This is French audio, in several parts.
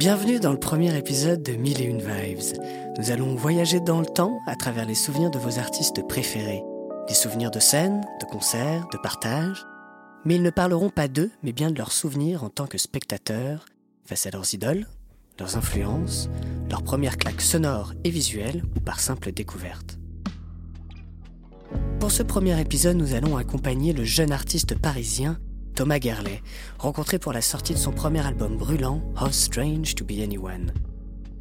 Bienvenue dans le premier épisode de Mille et une Vibes. Nous allons voyager dans le temps à travers les souvenirs de vos artistes préférés. Des souvenirs de scènes, de concerts, de partage. Mais ils ne parleront pas d'eux, mais bien de leurs souvenirs en tant que spectateurs, face à leurs idoles, leurs influences, leurs premières claques sonores et visuelles ou par simple découverte. Pour ce premier épisode, nous allons accompagner le jeune artiste parisien Thomas Gerley, rencontré pour la sortie de son premier album brûlant, How Strange to Be Anyone.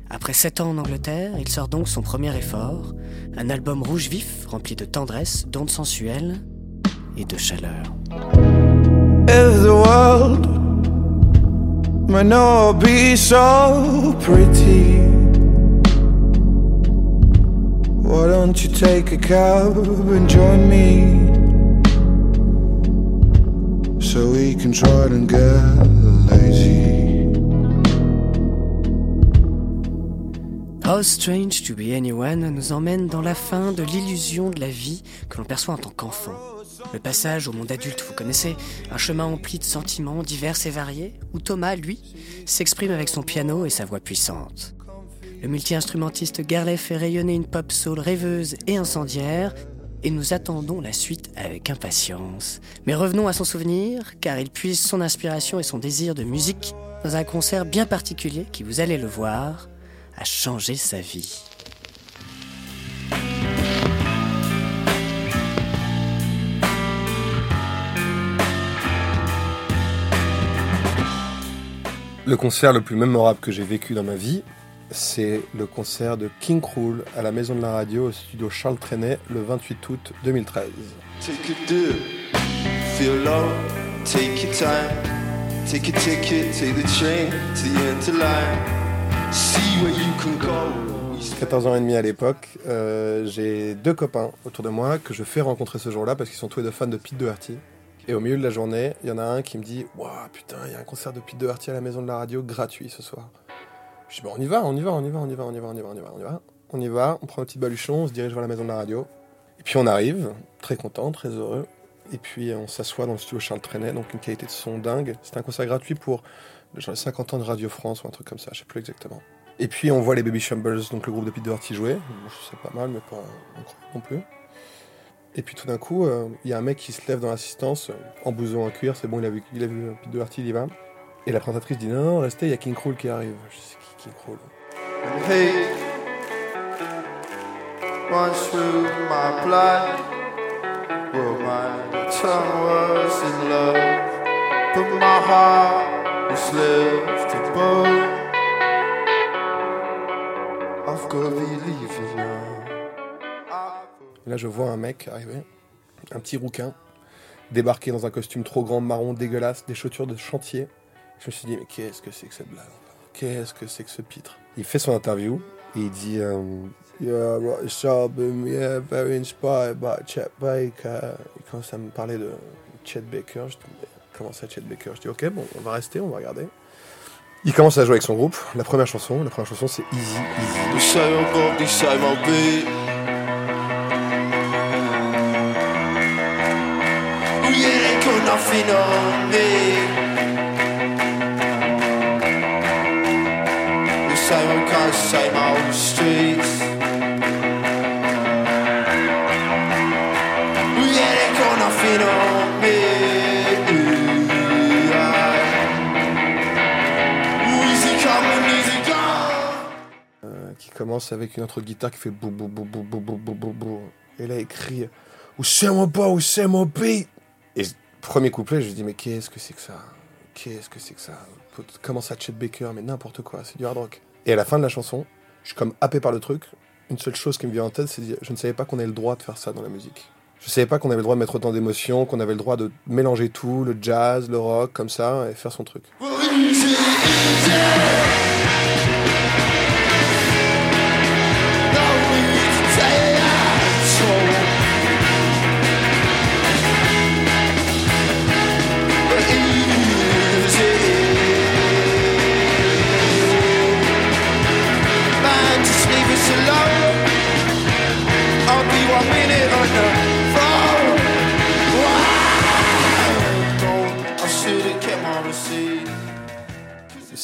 Après sept ans en Angleterre, il sort donc son premier effort, un album rouge vif rempli de tendresse, d'ondes sensuelles et de chaleur. If the world may not be so pretty, why don't you take a and join me? So we can try and get lazy. How Strange to Be Anyone nous emmène dans la fin de l'illusion de la vie que l'on perçoit en tant qu'enfant. Le passage au monde adulte, vous connaissez, un chemin empli de sentiments divers et variés, où Thomas, lui, s'exprime avec son piano et sa voix puissante. Le multi-instrumentiste Garley fait rayonner une pop soul rêveuse et incendiaire, et nous attendons la suite avec impatience. Mais revenons à son souvenir, car il puise son inspiration et son désir de musique dans un concert bien particulier qui, vous allez le voir, a changé sa vie. Le concert le plus mémorable que j'ai vécu dans ma vie, c'est le concert de King Krul à la Maison de la Radio au studio Charles Trenet le 28 août 2013. Take a dip, feel low, take your time. Take a ticket, take the train to the end of line. See where you can go. 14 ans et demi à l'époque, euh, j'ai deux copains autour de moi que je fais rencontrer ce jour-là parce qu'ils sont tous les deux fans de Pete Doherty. Et au milieu de la journée, il y en a un qui me dit Waouh, putain, il y a un concert de Pete Doherty à la Maison de la Radio gratuit ce soir. Je dis Bon, on y va, on y va, on y va, on y va, on y va, on y va, on y va, on y va. On y va, on prend un petit baluchon, on se dirige vers la Maison de la Radio. Et puis on arrive, très content, très heureux. Et puis on s'assoit dans le studio Charles Trenet, donc une qualité de son dingue. C'était un concert gratuit pour genre les 50 ans de Radio France ou un truc comme ça, je sais plus exactement. Et puis on voit les Baby Shambles, donc le groupe de Pete Doherty jouer. Bon, C'est pas mal, mais pas incroyable non plus. Et puis tout d'un coup, euh, il y a un mec qui se lève dans l'assistance, euh, en blouson en cuir, c'est bon, il a vu, il a vu euh, Pete Doherty, il y va. Et la présentatrice dit non, non, restez, il y a King Kroll qui arrive. Je sais qui King Kroll. Là, je vois un mec arriver, un petit rouquin, débarquer dans un costume trop grand, marron, dégueulasse, des chaussures de chantier. Je me suis dit, mais qu'est-ce que c'est que cette blague Qu'est-ce que c'est que ce pitre? Il fait son interview et il dit euh, Yeah, I wrote this album, yeah, very inspired by Chet Baker. Il commence à me parler de Chet Baker. Je comment ça, Chet Baker? Je dis, ok, bon, on va rester, on va regarder. Il commence à jouer avec son groupe. La première chanson, la première chanson, c'est Easy, Easy. The qui commence avec une autre guitare qui fait bou bou bou bou bou bou bou bou. Et là, il crie Où c'est mon pas, où c'est mon beat Et premier couplet, je dis Mais qu'est-ce que c'est que ça? Qu'est-ce que c'est que ça? Comment ça, Chet Baker? Mais n'importe quoi, c'est du hard rock. Et à la fin de la chanson, je suis comme happé par le truc. Une seule chose qui me vient en tête, c'est Je ne savais pas qu'on avait le droit de faire ça dans la musique. Je savais pas qu'on avait le droit de mettre autant d'émotions, qu'on avait le droit de mélanger tout, le jazz, le rock, comme ça, et faire son truc.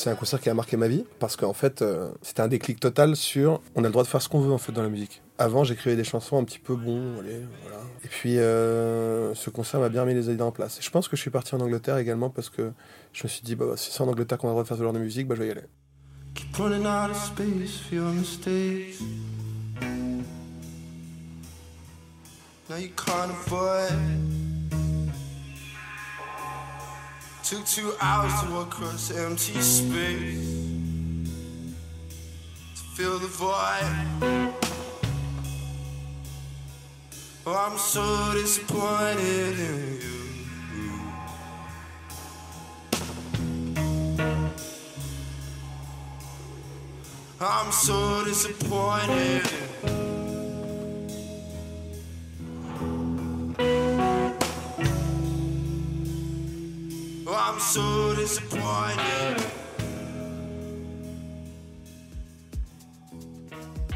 C'est un concert qui a marqué ma vie parce qu'en fait, euh, c'était un déclic total sur on a le droit de faire ce qu'on veut en fait dans la musique. Avant, j'écrivais des chansons un petit peu bon, allez, voilà. Et puis, euh, ce concert m'a bien mis les idées en place. Et je pense que je suis parti en Angleterre également parce que je me suis dit, bah, si c'est en Angleterre qu'on a le droit de faire ce genre de musique, bah, je vais y aller. Now you can't avoid. Took two hours to walk across empty space to fill the void. Oh, I'm so disappointed in you. I'm so disappointed.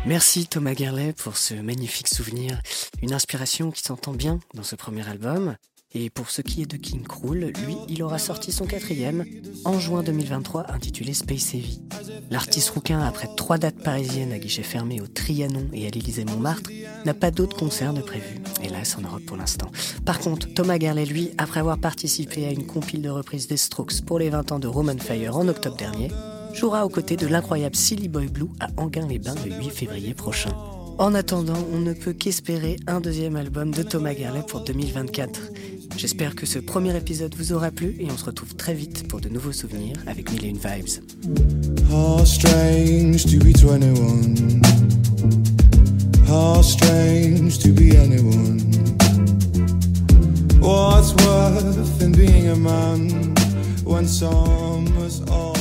Merci Thomas Gerlet pour ce magnifique souvenir, une inspiration qui s'entend bien dans ce premier album. Et pour ce qui est de King Krul, lui, il aura sorti son quatrième en juin 2023 intitulé Space Heavy. L'artiste rouquin, après trois dates parisiennes à guichet fermé au Trianon et à l'Élysée Montmartre, n'a pas d'autres concerts de prévus, hélas en Europe pour l'instant. Par contre, Thomas Gerlet, lui, après avoir participé à une compile de reprises des Strokes pour les 20 ans de Roman Fire en octobre dernier, jouera aux côtés de l'incroyable Silly Boy Blue à Anguin-les-Bains le 8 février prochain. En attendant, on ne peut qu'espérer un deuxième album de Thomas Gerlet pour 2024. J'espère que ce premier épisode vous aura plu et on se retrouve très vite pour de nouveaux souvenirs avec Mille et une Vibes. How strange to be 21. How strange to be anyone. What's worth in being a man when summer's all